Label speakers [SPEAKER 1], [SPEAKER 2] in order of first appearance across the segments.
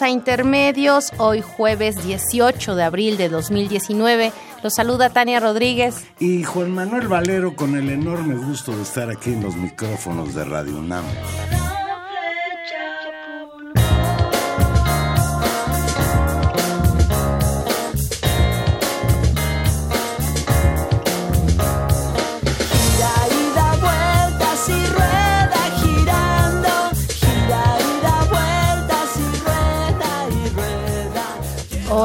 [SPEAKER 1] A Intermedios, hoy jueves 18 de abril de 2019. Los saluda Tania Rodríguez.
[SPEAKER 2] Y Juan Manuel Valero con el enorme gusto de estar aquí en los micrófonos de Radio UNAM.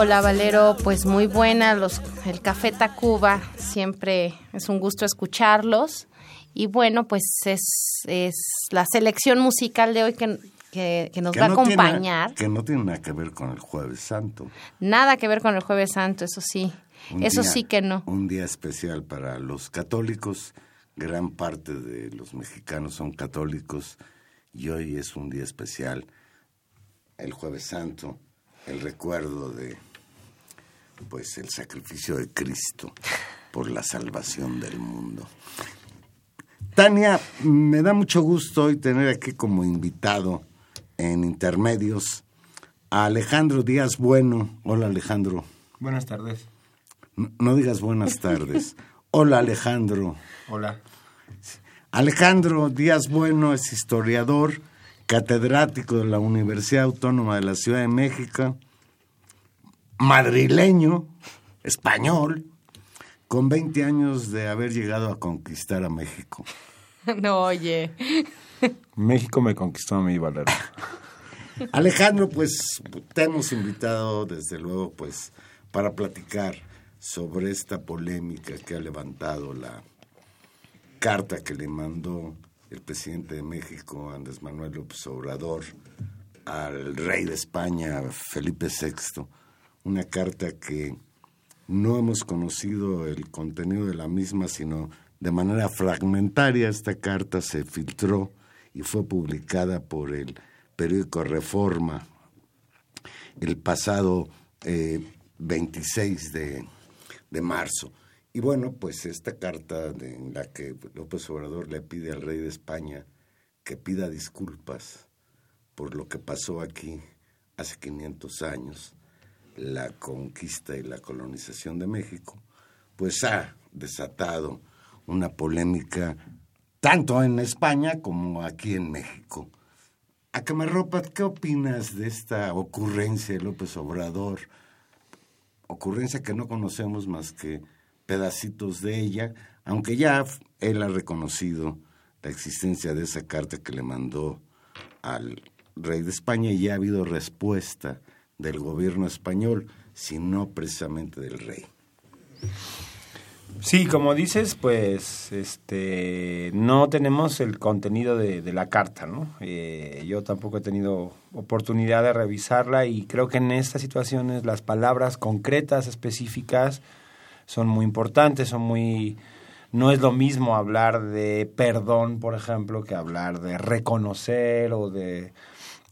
[SPEAKER 1] Hola Valero, pues muy buena, los, el Café Tacuba, siempre es un gusto escucharlos. Y bueno, pues es, es la selección musical de hoy que, que, nos va a acompañar.
[SPEAKER 2] que no tiene nada que ver con el Jueves Santo.
[SPEAKER 1] Nada que ver con el Jueves Santo, eso sí. eso sí que no.
[SPEAKER 2] Un día especial para los católicos. Gran parte de los mexicanos son católicos y hoy es un día especial, el Jueves Santo, el recuerdo de pues el sacrificio de Cristo por la salvación del mundo. Tania, me da mucho gusto hoy tener aquí como invitado en Intermedios a Alejandro Díaz Bueno. Hola Alejandro.
[SPEAKER 3] Buenas tardes.
[SPEAKER 2] No, digas buenas tardes. Hola Alejandro.
[SPEAKER 3] Hola.
[SPEAKER 2] Alejandro Díaz Bueno es historiador, catedrático de la Universidad Autónoma de la Ciudad de México madrileño, español, con 20 años de haber llegado a conquistar a México.
[SPEAKER 1] No, oye.
[SPEAKER 3] México me conquistó a mí, Valero.
[SPEAKER 2] Alejandro, pues te hemos invitado desde luego pues para platicar sobre esta polémica que ha levantado la carta que le mandó el presidente de México, Andrés Manuel López Obrador, al rey de España, Felipe VI, una carta que no hemos conocido el contenido de la misma, sino de manera fragmentaria. Esta carta se filtró y fue publicada por el periódico Reforma el pasado 26 eh, de, marzo. Y bueno, pues esta carta en la que López Obrador le pide al rey de España que pida disculpas por lo que pasó aquí hace 500 años, la conquista y la colonización de México, pues ha desatado una polémica tanto en España como aquí en México. A Camarropa, ¿qué opinas de esta ocurrencia de López Obrador? Ocurrencia que no conocemos más que pedacitos de ella, aunque ya él ha reconocido la existencia de esa carta que le mandó al rey de España y ya ha habido respuesta del gobierno español, sino precisamente del rey.
[SPEAKER 3] Sí, como dices, pues este no tenemos el contenido de, la carta, ¿no? Eh, yo tampoco he tenido oportunidad de revisarla y creo que en estas situaciones las palabras concretas, específicas, son muy importantes, son muy... No es lo mismo hablar de perdón, por ejemplo, que hablar de reconocer o de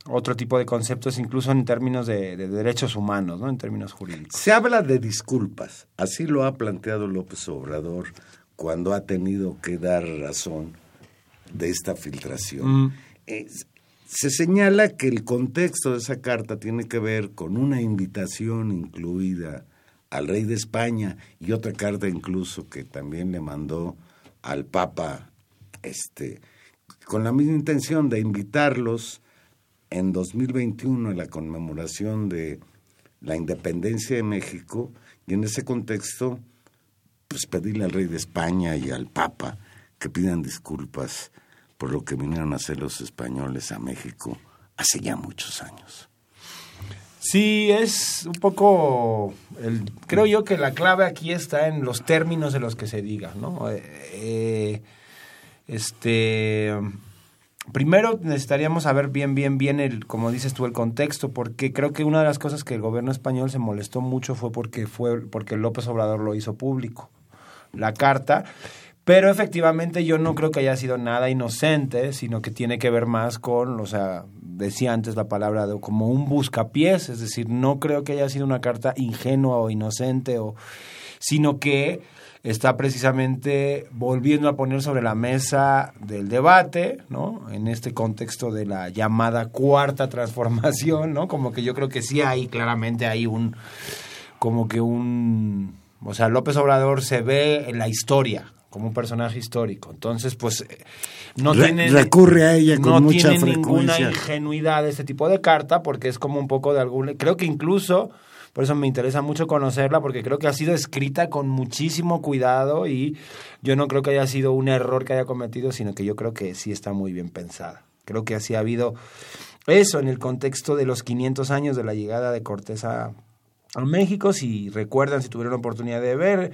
[SPEAKER 3] otro tipo de conceptos, incluso en términos de, derechos humanos, ¿no? en términos jurídicos.
[SPEAKER 2] Se habla de disculpas, así lo ha planteado López Obrador cuando ha tenido que dar razón de esta filtración. Mm. se señala que el contexto de esa carta tiene que ver con una invitación incluida al rey de España y otra carta incluso que también le mandó al Papa, este, con la misma intención de invitarlos en 2021 en la conmemoración de la independencia de México y en ese contexto pues pedirle al rey de España y al Papa que pidan disculpas por lo que vinieron a hacer los españoles a México hace ya muchos años.
[SPEAKER 3] Sí, es un poco, el, creo yo que la clave aquí está en los términos de los que se diga, ¿no? Eh, eh, este, primero necesitaríamos saber bien, bien, bien, el, como dices tú, el contexto, porque creo que una de las cosas que el gobierno español se molestó mucho fue porque, fue porque López Obrador lo hizo público, la carta. Pero efectivamente yo no creo que haya sido nada inocente, sino que tiene que ver más con, o sea, decía antes la palabra de como un buscapiés, es decir, no creo que haya sido una carta ingenua o inocente, o, sino que está precisamente volviendo a poner sobre la mesa del debate, ¿no? En este contexto de la llamada cuarta transformación, ¿no? Como que yo creo que sí hay claramente hay un como que un o sea, López Obrador se ve en la historia como un personaje histórico. Entonces, pues eh, no tiene
[SPEAKER 2] recurre a ella con
[SPEAKER 3] no
[SPEAKER 2] mucha
[SPEAKER 3] tiene
[SPEAKER 2] frecuencia.
[SPEAKER 3] ninguna ingenuidad de este tipo de carta porque es como un poco de algún creo que incluso por eso me interesa mucho conocerla, porque creo que ha sido escrita con muchísimo cuidado y yo no creo que haya sido un error que haya cometido, sino que yo creo que sí está muy bien pensada. Creo que así ha habido eso en el contexto de los 500 años de la llegada de Cortés a, México. Si recuerdan, si tuvieron la oportunidad de ver,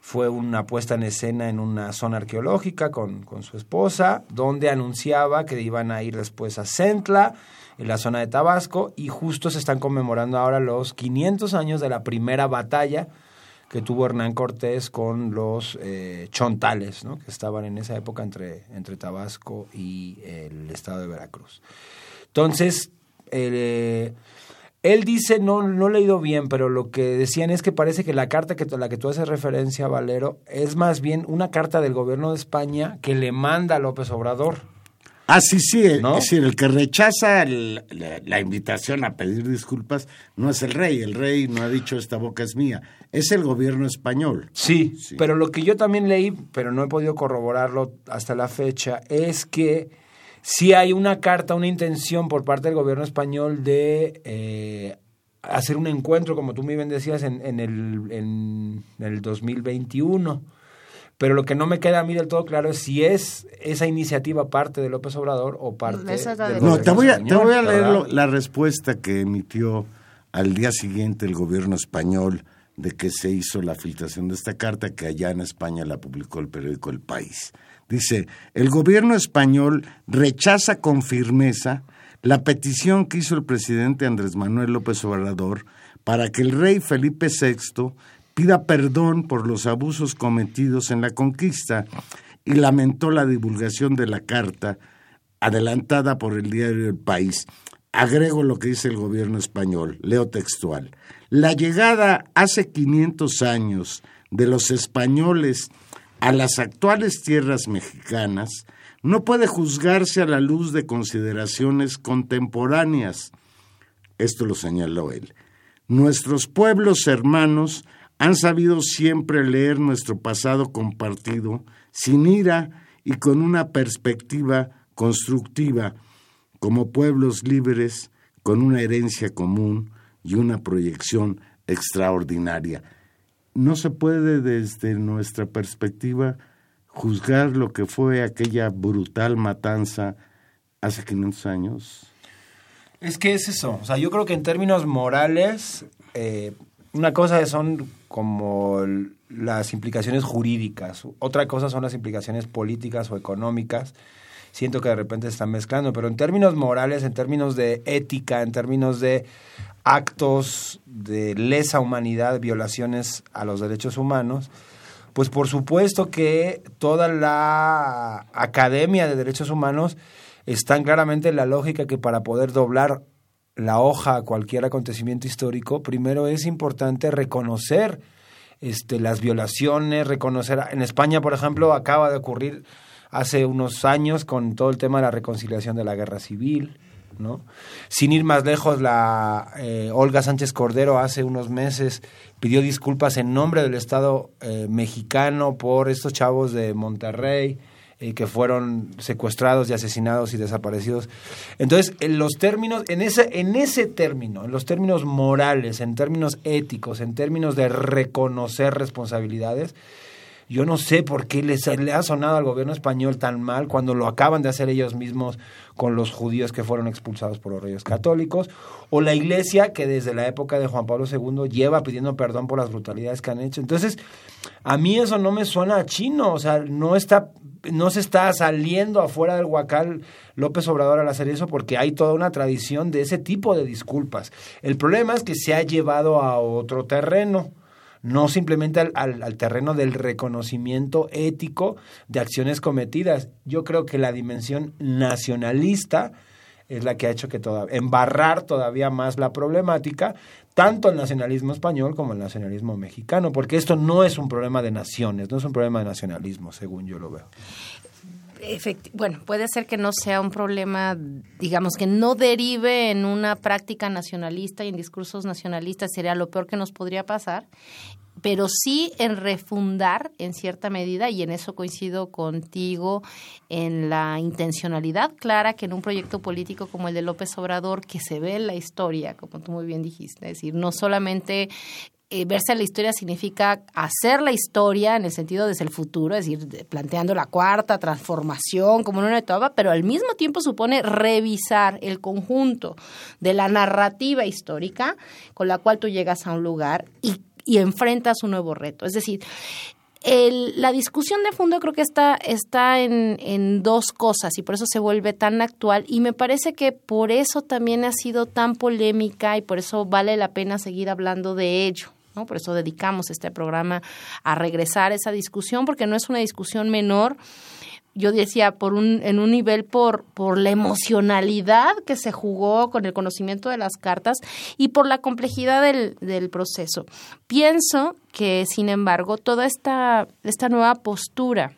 [SPEAKER 3] fue una puesta en escena en una zona arqueológica con, con su esposa, donde anunciaba que iban a ir después a Centla en la zona de Tabasco y justo se están conmemorando ahora los 500 años de la primera batalla que tuvo Hernán Cortés con los eh, chontales, que estaban en esa época entre, entre Tabasco y el estado de Veracruz. Entonces, eh, él dice, no, no he leído bien, pero lo que decían es que parece que la carta que, a la que tú haces referencia, Valero, es más bien una carta del gobierno de España que le manda a López Obrador.
[SPEAKER 2] Ah, sí, sí, es decir, el que rechaza la, invitación a pedir disculpas no es el rey, el rey no ha dicho esta boca es mía, es el gobierno español.
[SPEAKER 3] Sí, pero lo que yo también leí, pero no he podido corroborarlo hasta la fecha, es que sí hay una carta, una intención por parte del gobierno español de eh, hacer un encuentro, como tú muy bien decías, en, en, el, en el 2021 pero lo que no me queda a mí del todo claro es si es esa iniciativa parte de López Obrador o parte de...
[SPEAKER 2] No, te voy a, te voy a leer la respuesta que emitió al día siguiente el gobierno español de que se hizo la filtración de esta carta que allá en España la publicó el periódico El País. Dice, el gobierno español rechaza con firmeza la petición que hizo el presidente Andrés Manuel López Obrador para que el rey Felipe VI pida perdón por los abusos cometidos en la conquista y lamentó la divulgación de la carta adelantada por el diario El País. Agrego lo que dice el gobierno español, leo textual. La llegada hace 500 años de los españoles a las actuales tierras mexicanas no puede juzgarse a la luz de consideraciones contemporáneas. Esto lo señaló él. Nuestros pueblos hermanos han sabido siempre leer nuestro pasado compartido sin ira y con una perspectiva constructiva, como pueblos libres, con una herencia común y una proyección extraordinaria. No se puede desde nuestra perspectiva juzgar lo que fue aquella brutal matanza hace 500 años.
[SPEAKER 3] Es que es eso, o sea, yo creo que en términos morales, eh, una cosa son como las implicaciones jurídicas, otra cosa son las implicaciones políticas o económicas. Siento que de repente se están mezclando, pero en términos morales, en términos de ética, en términos de actos de lesa humanidad, violaciones a los derechos humanos, pues por supuesto que toda la Academia de Derechos Humanos está claramente en la lógica que para poder doblar la hoja a cualquier acontecimiento histórico, primero es importante reconocer este, las violaciones, reconocer... En España, por ejemplo, acaba de ocurrir hace unos años con todo el tema de la reconciliación de la guerra civil, Sin ir más lejos, la eh, Olga Sánchez Cordero hace unos meses pidió disculpas en nombre del Estado eh, mexicano por estos chavos de Monterrey, eh, que fueron secuestrados y asesinados y desaparecidos. Entonces, en los términos, en ese, en ese término, en los términos morales, en términos éticos, en términos de reconocer responsabilidades, yo no sé por qué les, le ha sonado al gobierno español tan mal cuando lo acaban de hacer ellos mismos con los judíos que fueron expulsados por los reyes católicos, o la iglesia que desde la época de Juan Pablo II lleva pidiendo perdón por las brutalidades que han hecho. Entonces, a mí eso no me suena a chino, o sea, no está no se está saliendo afuera del huacal López Obrador al hacer eso porque hay toda una tradición de ese tipo de disculpas. El problema es que se ha llevado a otro terreno no simplemente al, al, terreno del reconocimiento ético de acciones cometidas. Yo creo que la dimensión nacionalista es la que ha hecho que todavía, embarrar todavía más la problemática, tanto el nacionalismo español como el nacionalismo mexicano, porque esto no es un problema de naciones, no es un problema de nacionalismo, según yo lo veo
[SPEAKER 1] bueno, puede ser que no sea un problema, digamos, que no derive en una práctica nacionalista y en discursos nacionalistas, sería lo peor que nos podría pasar, pero sí en refundar en cierta medida, y en eso coincido contigo, en la intencionalidad clara que en un proyecto político como el de López Obrador, que se ve en la historia, como tú muy bien dijiste, es decir, no solamente eh, verse la historia significa hacer la historia en el sentido desde el futuro, es decir, planteando la cuarta transformación como una etapa, pero al mismo tiempo supone revisar el conjunto de la narrativa histórica con la cual tú llegas a un lugar y, y enfrentas un nuevo reto. Es decir, el, la discusión de fondo creo que está, está en, en, dos cosas y por eso se vuelve tan actual y me parece que por eso también ha sido tan polémica y por eso vale la pena seguir hablando de ello. Por eso dedicamos este programa a regresar a esa discusión, porque no es una discusión menor. Yo decía, por un, en un nivel por, por la emocionalidad que se jugó con el conocimiento de las cartas y por la complejidad del, del proceso. Pienso que, sin embargo, toda esta, esta nueva postura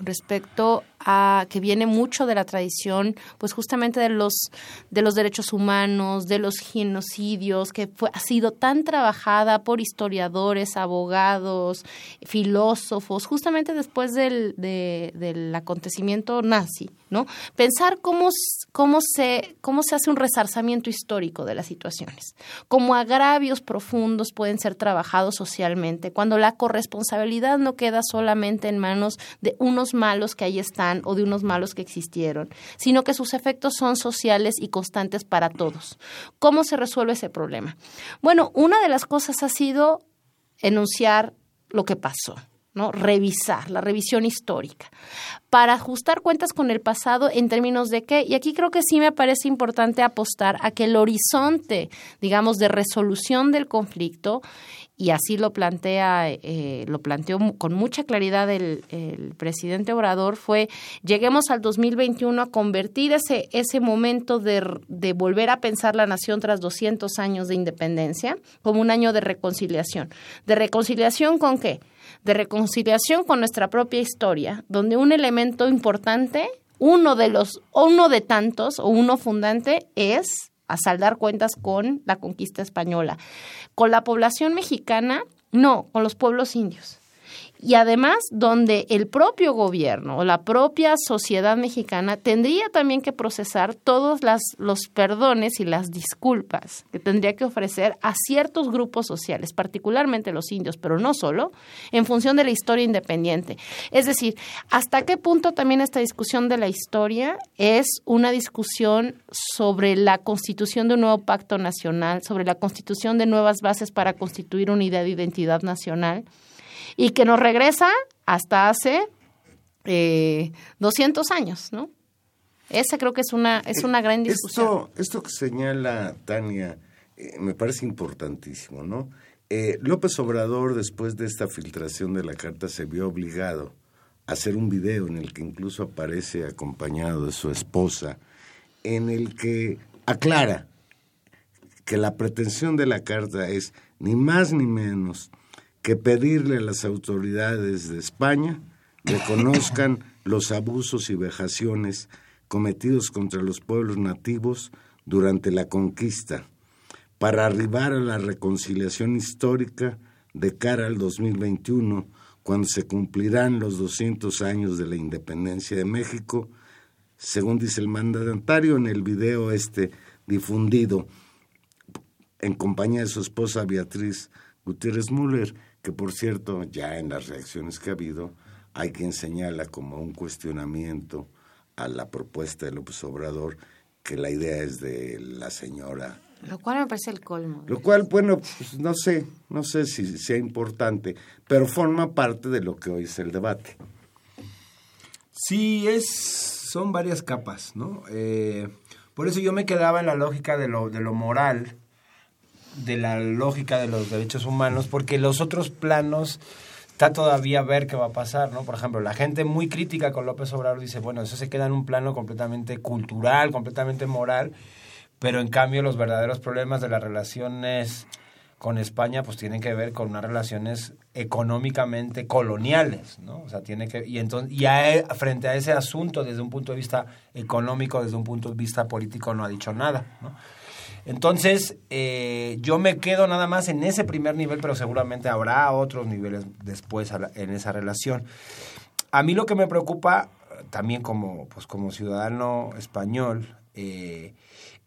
[SPEAKER 1] respecto a que viene mucho de la tradición, pues justamente de los de los derechos humanos, de los genocidios, que fue, ha sido tan trabajada por historiadores, abogados, filósofos, justamente después del, del acontecimiento nazi, ¿no? Pensar cómo, cómo, se, cómo se hace un resarzamiento histórico de las situaciones, cómo agravios profundos pueden ser trabajados socialmente, cuando la corresponsabilidad no queda solamente en manos de unos malos que ahí están, o de unos malos que existieron, sino que sus efectos son sociales y constantes para todos. ¿Cómo se resuelve ese problema? Bueno, una de las cosas ha sido enunciar lo que pasó. ¿No? revisar, la revisión histórica, para ajustar cuentas con el pasado en términos de qué, y aquí creo que sí me parece importante apostar a que el horizonte, digamos, de resolución del conflicto y así lo plantea, eh, lo planteó con mucha claridad el, presidente Obrador, fue lleguemos al 2021 a convertir ese, ese momento de, de volver a pensar la nación tras 200 años de independencia como un año de reconciliación. ¿De reconciliación con qué? De reconciliación con nuestra propia historia, donde un elemento importante, uno de los, uno de tantos, o uno fundante, es a saldar cuentas con la conquista española. Con la población mexicana, no, con los pueblos indios. Y además donde el propio gobierno o la propia sociedad mexicana tendría también que procesar todos los perdones y las disculpas que tendría que ofrecer a ciertos grupos sociales, particularmente los indios, pero no solo, en función de la historia independiente. Es decir, ¿hasta qué punto también esta discusión de la historia es una discusión sobre la constitución de un nuevo pacto nacional, sobre la constitución de nuevas bases para constituir una idea de identidad nacional? Y que nos regresa hasta hace eh, 200 años, ¿no? Esa creo que es una, es una gran discusión.
[SPEAKER 2] Esto, esto que señala Tania eh, me parece importantísimo, ¿no? Eh, López Obrador, después de esta filtración de la carta, se vio obligado a hacer un video en el que incluso aparece acompañado de su esposa, en el que aclara que la pretensión de la carta es ni más ni menos que pedirle a las autoridades de España reconozcan los abusos y vejaciones cometidos contra los pueblos nativos durante la conquista, para arribar a la reconciliación histórica de cara al 2021, cuando se cumplirán los 200 años de la independencia de México, según dice el mandatario en el video este difundido en compañía de su esposa Beatriz Gutiérrez Müller, que por cierto, ya en las reacciones que ha habido, hay quien señala como un cuestionamiento a la propuesta de López Obrador que la idea es de la señora.
[SPEAKER 1] Lo cual me parece el colmo.
[SPEAKER 2] Lo cual, bueno, pues no sé, no sé si sea importante, pero forma parte de lo que hoy es el debate.
[SPEAKER 3] Sí, es, son varias capas, ¿no? Eh, por eso yo me quedaba en la lógica de lo, de lo moral, de la lógica de los derechos humanos, porque los otros planos está todavía a ver qué va a pasar, ¿no? Por ejemplo, la gente muy crítica con López Obrador dice, bueno, eso se queda en un plano completamente cultural, completamente moral, pero en cambio los verdaderos problemas de las relaciones con España pues tienen que ver con unas relaciones económicamente coloniales, ¿no? O sea, tiene que y entonces ya frente a ese asunto desde un punto de vista económico, desde un punto de vista político no ha dicho nada, ¿no? Entonces, eh, yo me quedo nada más en ese primer nivel, pero seguramente habrá otros niveles después en esa relación. A mí lo que me preocupa, también como, pues, como ciudadano español, eh,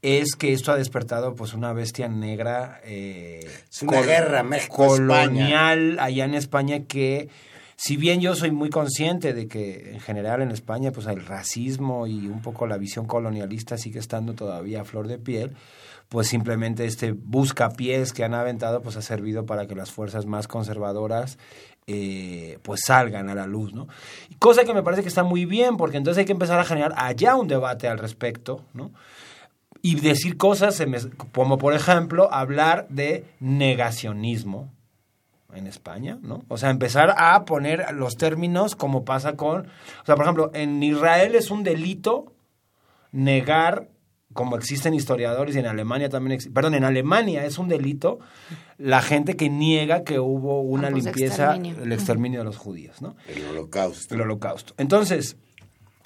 [SPEAKER 3] es que esto ha despertado pues una bestia negra
[SPEAKER 2] eh, una guerra México
[SPEAKER 3] colonial allá en España que si bien yo soy muy consciente de que en general en España pues el racismo y un poco la visión colonialista sigue estando todavía a flor de piel pues simplemente este buscapiés que han aventado pues ha servido para que las fuerzas más conservadoras eh, pues salgan a la luz, ¿no? Cosa que me parece que está muy bien, porque entonces hay que empezar a generar allá un debate al respecto, ¿no? Y decir cosas como, por ejemplo, hablar de negacionismo en España, ¿no? O sea, empezar a poner los términos como pasa con... O sea, por ejemplo, en Israel es un delito negar como existen historiadores y en Alemania también, perdón, en Alemania es un delito la gente que niega que hubo una limpieza, el exterminio de los judíos, ¿no?
[SPEAKER 2] El holocausto.
[SPEAKER 3] El holocausto. Entonces,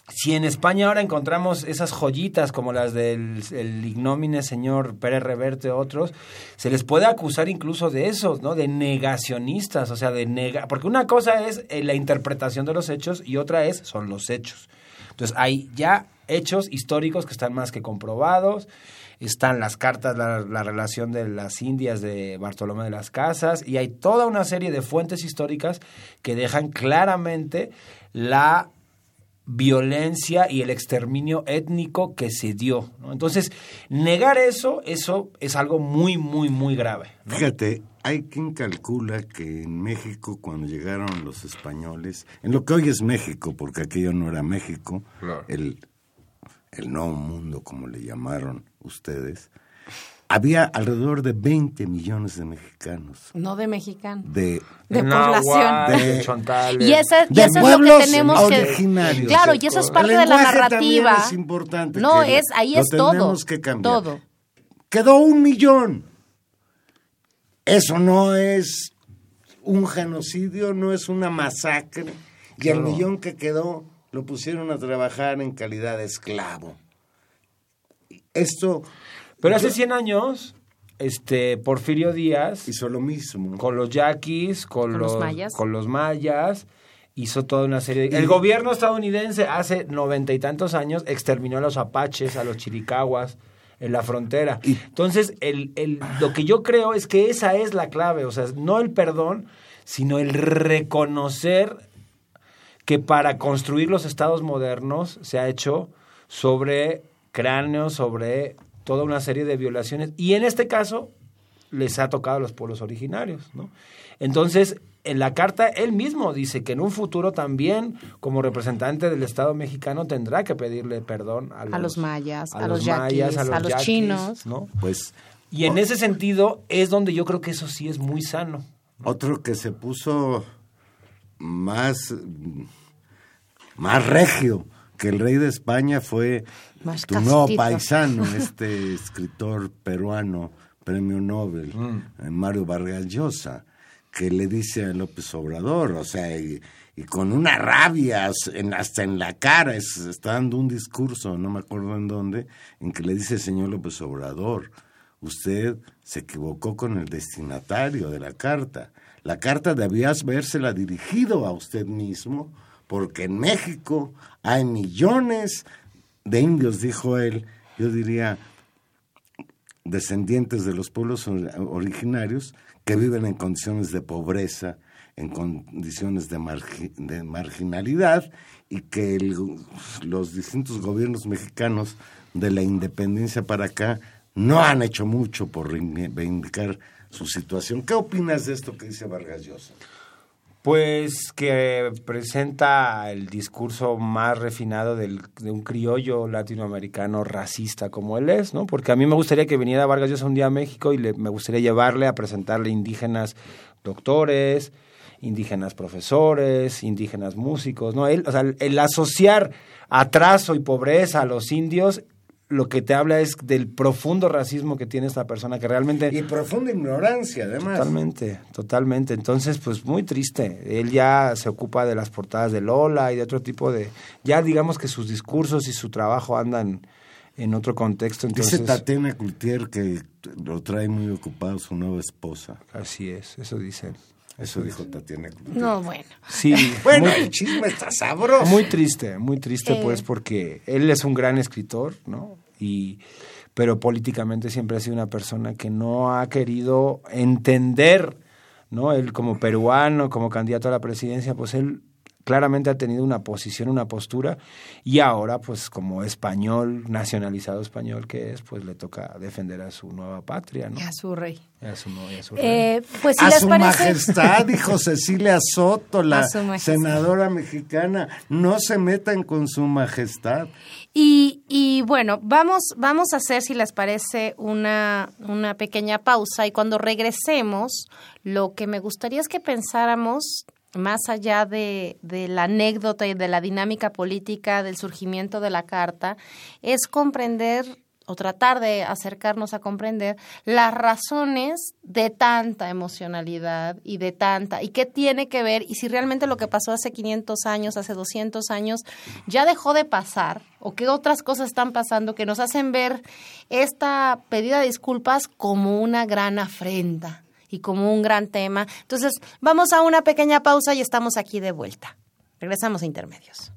[SPEAKER 3] si en España ahora encontramos esas joyitas como las del el ignómine señor Pérez Reverte otros, se les puede acusar incluso de esos, ¿no? De negacionistas, o sea, de nega... Porque una cosa es eh, la interpretación de los hechos y otra es son los hechos. Entonces, hay ya hechos históricos que están más que comprobados. Están las cartas, la, relación de las Indias de Bartolomé de las Casas, y hay toda una serie de fuentes históricas que dejan claramente la violencia y el exterminio étnico que se dio. Entonces, negar eso, eso es algo muy, muy, muy grave.
[SPEAKER 2] Fíjate, hay quien calcula que en México, cuando llegaron los españoles, en lo que hoy es México, porque aquello no era México, el el nuevo mundo, como le llamaron ustedes, había alrededor de 20 millones de mexicanos.
[SPEAKER 1] No de mexicanos.
[SPEAKER 2] De,
[SPEAKER 1] de población.
[SPEAKER 3] De chontales.
[SPEAKER 1] Y, esa, y eso es lo que tenemos que... Claro, y eso es parte de la narrativa.
[SPEAKER 2] es importante.
[SPEAKER 1] No, es, ahí es todo. que cambiar. Todo.
[SPEAKER 2] Quedó un millón. Eso no es un genocidio, no es una masacre. Y el millón que quedó lo pusieron a trabajar en calidad de esclavo. Esto...
[SPEAKER 3] Pero hace 100 años este Porfirio Díaz
[SPEAKER 2] hizo lo mismo.
[SPEAKER 3] con los yaquis, con,
[SPEAKER 1] Con los
[SPEAKER 3] los,
[SPEAKER 1] mayas.
[SPEAKER 3] con los mayas, hizo toda una serie de... El gobierno estadounidense hace noventa y tantos años exterminó a los apaches, a los chiricahuas en la frontera. Entonces, el, el, lo que yo creo es que esa es la clave, o sea, no el perdón, sino el reconocer que para construir los estados modernos se ha hecho sobre cráneos, sobre toda una serie de violaciones. Y en este caso les ha tocado a los pueblos originarios. ¿no? Entonces, en la carta él mismo dice que en un futuro también, como representante del Estado mexicano, tendrá que pedirle perdón a los,
[SPEAKER 1] los mayas, a
[SPEAKER 3] los
[SPEAKER 1] los
[SPEAKER 3] mayas,
[SPEAKER 1] yaquis, a los
[SPEAKER 3] yaquis,
[SPEAKER 1] chinos.
[SPEAKER 3] ¿no?
[SPEAKER 2] Pues
[SPEAKER 3] Y en ese sentido es donde yo creo que eso sí es muy sano.
[SPEAKER 2] otro que se puso más, más regio que el rey de España fue
[SPEAKER 1] Más
[SPEAKER 2] tu nuevo paisano, este escritor peruano, premio Nobel, eh, Mario Vargas Llosa, que le dice a López Obrador, o sea, y, y con una rabia en- hasta en la cara, es- está dando un discurso, no me acuerdo en dónde, en que le dice, señor López Obrador, usted se equivocó con el destinatario de la carta. La carta debía habérsela dirigido a usted mismo, porque en México hay millones de indios, dijo él, yo diría descendientes de los pueblos or- originarios que viven en condiciones de pobreza, en condiciones de, margi- de marginalidad y que los distintos gobiernos mexicanos de la independencia para acá no han hecho mucho por reivindicar su situación. ¿Qué opinas de esto que dice Vargas Llosa?
[SPEAKER 3] Pues que presenta el discurso más refinado de un criollo latinoamericano racista como él es, ¿no? Porque a mí me gustaría que viniera Vargas Llosa un día a México y le- me gustaría llevarle a presentarle indígenas doctores, indígenas profesores, indígenas músicos, ¿no? O sea, el, el asociar atraso y pobreza a los indios, lo que te habla es del profundo racismo que tiene esta persona que realmente...
[SPEAKER 2] Y profunda ignorancia, además.
[SPEAKER 3] Totalmente, totalmente. Entonces, pues muy triste. Él ya se ocupa de las portadas de Lola y de otro tipo de... Ya digamos que sus discursos y su trabajo andan en otro contexto.
[SPEAKER 2] Dice
[SPEAKER 3] Entonces,
[SPEAKER 2] Tatiana Cloutier que lo trae muy ocupado su nueva esposa.
[SPEAKER 3] así es, eso dicen.
[SPEAKER 2] Eso dijo Tatiana.
[SPEAKER 1] No, bueno.
[SPEAKER 3] Sí,
[SPEAKER 2] Bueno,
[SPEAKER 3] muy,
[SPEAKER 2] el chisme está sabroso.
[SPEAKER 3] muy triste, muy triste
[SPEAKER 1] Eh.
[SPEAKER 3] pues porque él es un gran escritor, ¿no? Y pero políticamente siempre ha sido una persona que no ha querido entender, ¿no? Él como peruano, como candidato a la presidencia, pues él claramente ha tenido una posición, una postura y ahora pues como español, nacionalizado español que es, pues le toca defender a su nueva patria, ¿no?
[SPEAKER 1] Y a su rey.
[SPEAKER 3] Y a su, no- y a su rey.
[SPEAKER 1] Eh, pues
[SPEAKER 2] a
[SPEAKER 1] les
[SPEAKER 2] su
[SPEAKER 1] parece...
[SPEAKER 2] majestad, dijo Cecilia Soto, la senadora mexicana. No se metan con su majestad.
[SPEAKER 1] Y, y bueno, vamos, vamos a hacer, si les parece, una, una pequeña pausa y cuando regresemos, lo que me gustaría es que pensáramos, más allá de, de la anécdota y de la dinámica política del surgimiento de la carta, es comprender o tratar de acercarnos a comprender las razones de tanta emocionalidad y de tanta, y qué tiene que ver, y si realmente lo que pasó hace 500 años, hace 200 años, ya dejó de pasar, o qué otras cosas están pasando que nos hacen ver esta pedida de disculpas como una gran afrenta y como un gran tema. Entonces, vamos a una pequeña pausa y estamos aquí de vuelta. Regresamos a intermedios.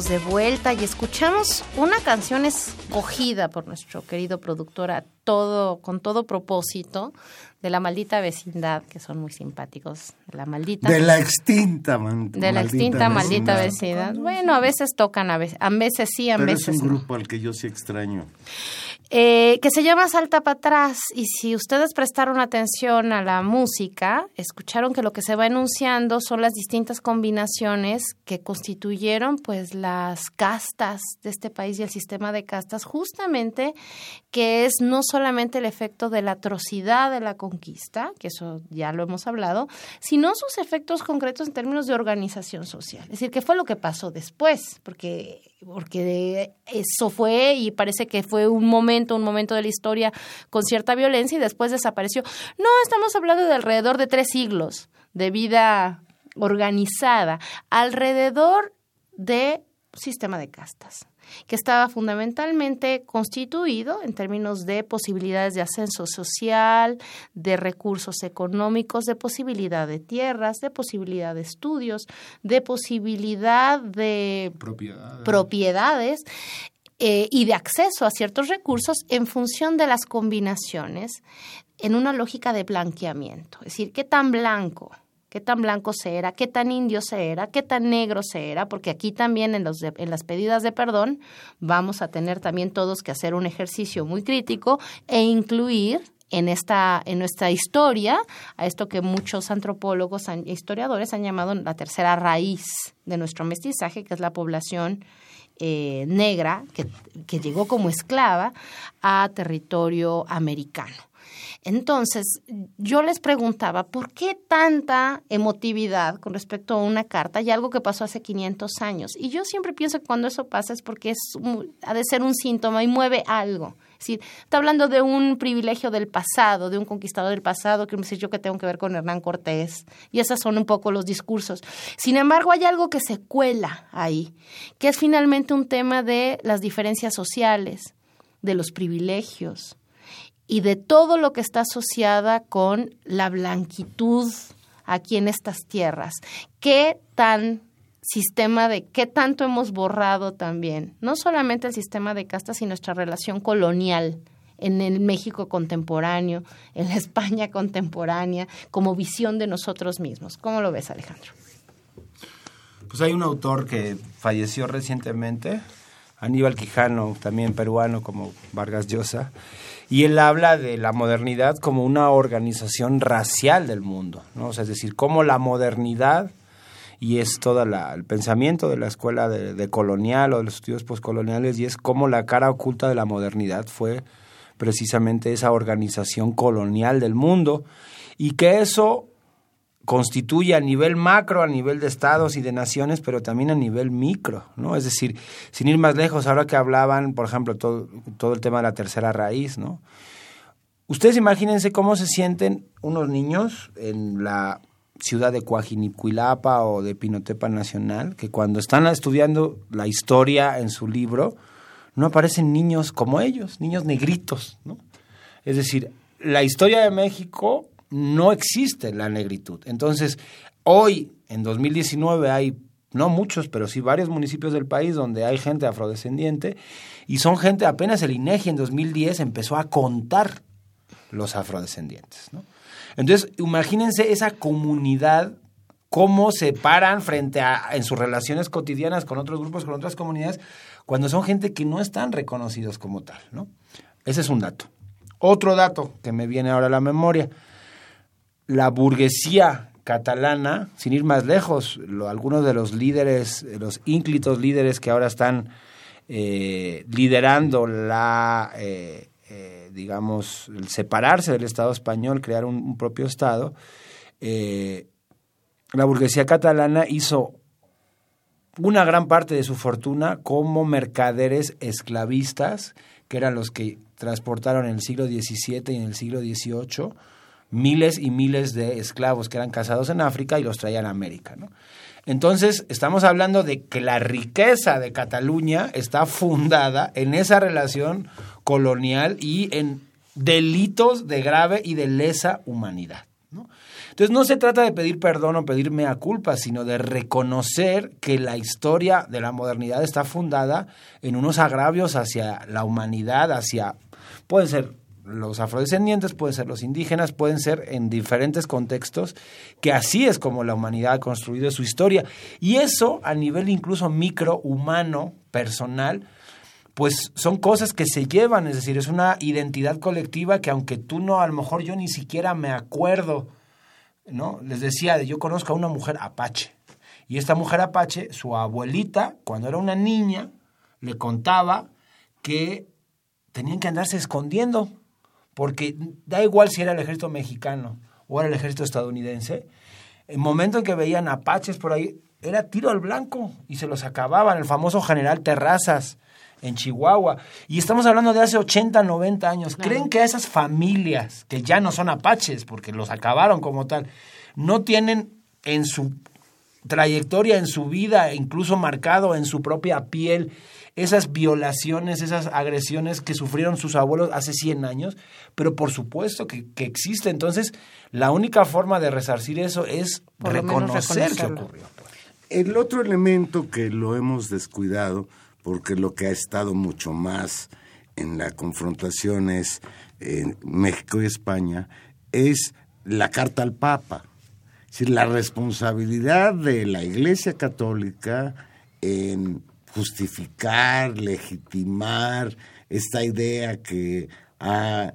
[SPEAKER 1] Estamos de vuelta y escuchamos una canción escogida por nuestro querido productor a todo, con todo propósito de la maldita vecindad, que son muy simpáticos. De la maldita.
[SPEAKER 2] De la extinta, man-
[SPEAKER 1] de la extinta maldita vecindad. Bueno, a veces tocan, a veces, a veces sí, a
[SPEAKER 2] Pero es
[SPEAKER 1] veces
[SPEAKER 2] un
[SPEAKER 1] no.
[SPEAKER 2] grupo al que yo sí extraño.
[SPEAKER 1] Eh, que se llama Salta para atrás. Y si ustedes prestaron atención a la música, escucharon que lo que se va enunciando son las distintas combinaciones que constituyeron pues las castas de este país y el sistema de castas, justamente que es no solamente el efecto de la atrocidad de la conquista, que eso ya lo hemos hablado, sino sus efectos concretos en términos de organización social. Es decir, qué fue lo que pasó después, porque porque eso fue y parece que fue un momento, un momento de la historia con cierta violencia y después desapareció. No, estamos hablando de alrededor de tres siglos de vida organizada alrededor de sistema de castas que estaba fundamentalmente constituido en términos de posibilidades de ascenso social, de recursos económicos, de posibilidad de tierras, de posibilidad de estudios, de posibilidad de
[SPEAKER 3] Propiedad.
[SPEAKER 1] propiedades eh, y de acceso a ciertos recursos en función de las combinaciones en una lógica de blanqueamiento. Es decir, qué tan blanco, qué tan blanco se era, qué tan indio se era, qué tan negro se era, porque aquí también en, los de- en las pedidas de perdón vamos a tener también todos que hacer un ejercicio muy crítico e incluir en esta en nuestra historia a esto que muchos antropólogos e historiadores han llamado la tercera raíz de nuestro mestizaje, que es la población eh, negra que, que llegó como esclava a territorio americano. Entonces, yo les preguntaba, ¿por qué tanta emotividad con respecto a una carta y algo que pasó hace 500 años? Y yo siempre pienso que cuando eso pasa es porque es, ha de ser un síntoma y mueve algo. Decir, está hablando de un privilegio del pasado, de un conquistador del pasado, que me dice yo que tengo que ver con Hernán Cortés. Y esos son un poco los discursos. Sin embargo, hay algo que se cuela ahí, que es finalmente un tema de las diferencias sociales, de los privilegios y de todo lo que está asociada con la blanquitud aquí en estas tierras. ¿Qué tan sistema de qué tanto hemos borrado también, no solamente el sistema de castas, sino nuestra relación colonial en el México contemporáneo, en la España contemporánea, como visión de nosotros mismos. ¿Cómo lo ves, Alejandro?
[SPEAKER 3] Pues hay un autor que falleció recientemente, Aníbal Quijano, también peruano como Vargas Llosa, y él habla de la modernidad como una organización racial del mundo, ¿no? Es decir, cómo la modernidad y es todo el pensamiento de la escuela de, colonial o de los estudios postcoloniales y es cómo la cara oculta de la modernidad fue precisamente esa organización colonial del mundo y que eso constituye a nivel macro, a nivel de estados y de naciones, pero también a nivel micro, ¿no? Es decir, sin ir más lejos, ahora que hablaban, por ejemplo, todo, todo el tema de la tercera raíz, ¿no? Ustedes imagínense cómo se sienten unos niños en la ciudad de Coajinicuilapa o de Pinotepa Nacional, que cuando están estudiando la historia en su libro, no aparecen niños como ellos, niños negritos, ¿no? Es decir, la historia de México no existe la negritud. Entonces, hoy, en 2019, hay no muchos, pero sí varios municipios del país donde hay gente afrodescendiente y son gente, apenas el INEGI en 2010 empezó a contar los afrodescendientes, ¿no? Entonces, imagínense esa comunidad cómo se paran frente a en sus relaciones cotidianas con otros grupos, con otras comunidades, cuando son gente que no están reconocidos como tal, ¿no? Ese es un dato. Otro dato que me viene ahora a la memoria, la burguesía catalana, sin ir más lejos, algunos de los líderes, los ínclitos líderes que ahora están eh, liderando la, eh, eh, digamos, el separarse del Estado español, crear un, propio Estado, eh, la burguesía catalana hizo una gran parte de su fortuna como mercaderes esclavistas, que eran los que transportaron en el siglo XVII y en el siglo XVIII miles y miles de esclavos que eran cazados en África y los traían a América. Entonces, estamos hablando de que la riqueza de Cataluña está fundada en esa relación colonial y en delitos de grave y de lesa humanidad. ¿no? Entonces, no se trata de pedir perdón o pedir mea culpa, sino de reconocer que la historia de la modernidad está fundada en unos agravios hacia la humanidad, hacia, pueden ser los afrodescendientes, pueden ser los indígenas, pueden ser en diferentes contextos, que así es como la humanidad ha construido su historia. Y eso a nivel incluso micro, humano, personal, pues son cosas que se llevan, es decir, es una identidad colectiva que aunque tú no, a lo mejor yo ni siquiera me acuerdo, ¿no? Les decía, yo conozco a una mujer apache, y esta mujer apache, su abuelita, cuando era una niña, le contaba que tenían que andarse escondiendo, porque da igual si era el ejército mexicano o era el ejército estadounidense, el momento en que veían apaches por ahí, era tiro al blanco y se los acababan, el famoso general Terrazas en Chihuahua. Y estamos hablando de hace 80, 90 años. ¿Creen que a esas familias, que ya no son apaches, porque los acabaron como tal, no tienen en su trayectoria, en su vida, incluso marcado en su propia piel, esas violaciones, esas agresiones que sufrieron sus abuelos hace 100 años, pero por supuesto que, que existe. Entonces, la única forma de resarcir eso es
[SPEAKER 1] Por
[SPEAKER 3] reconocer que ocurrió.
[SPEAKER 2] El otro elemento que lo hemos descuidado, porque lo que ha estado mucho más en la confrontación es eh, México y España, es la carta al Papa. Es decir, la responsabilidad de la Iglesia Católica en justificar, legitimar esta idea que ha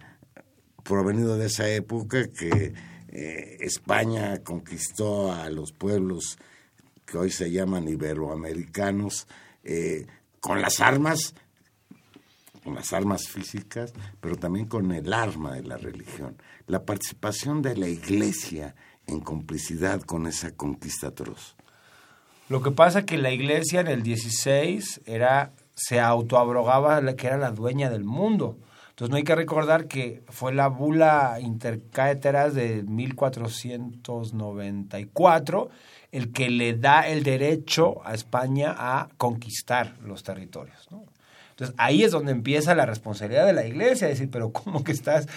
[SPEAKER 2] provenido de esa época que eh, España conquistó a los pueblos que hoy se llaman iberoamericanos eh, con las armas, con las armas físicas, pero también con el arma de la religión. La participación de la iglesia en complicidad con esa conquista atroz.
[SPEAKER 3] Lo que pasa es que la iglesia en el 16 era, se autoabrogaba la que era la dueña del mundo. Entonces no hay que recordar que fue la bula intercaeteras de 1494 el que le da el derecho a España a conquistar los territorios. Entonces ahí es donde empieza la responsabilidad de la iglesia, decir, pero ¿cómo que estás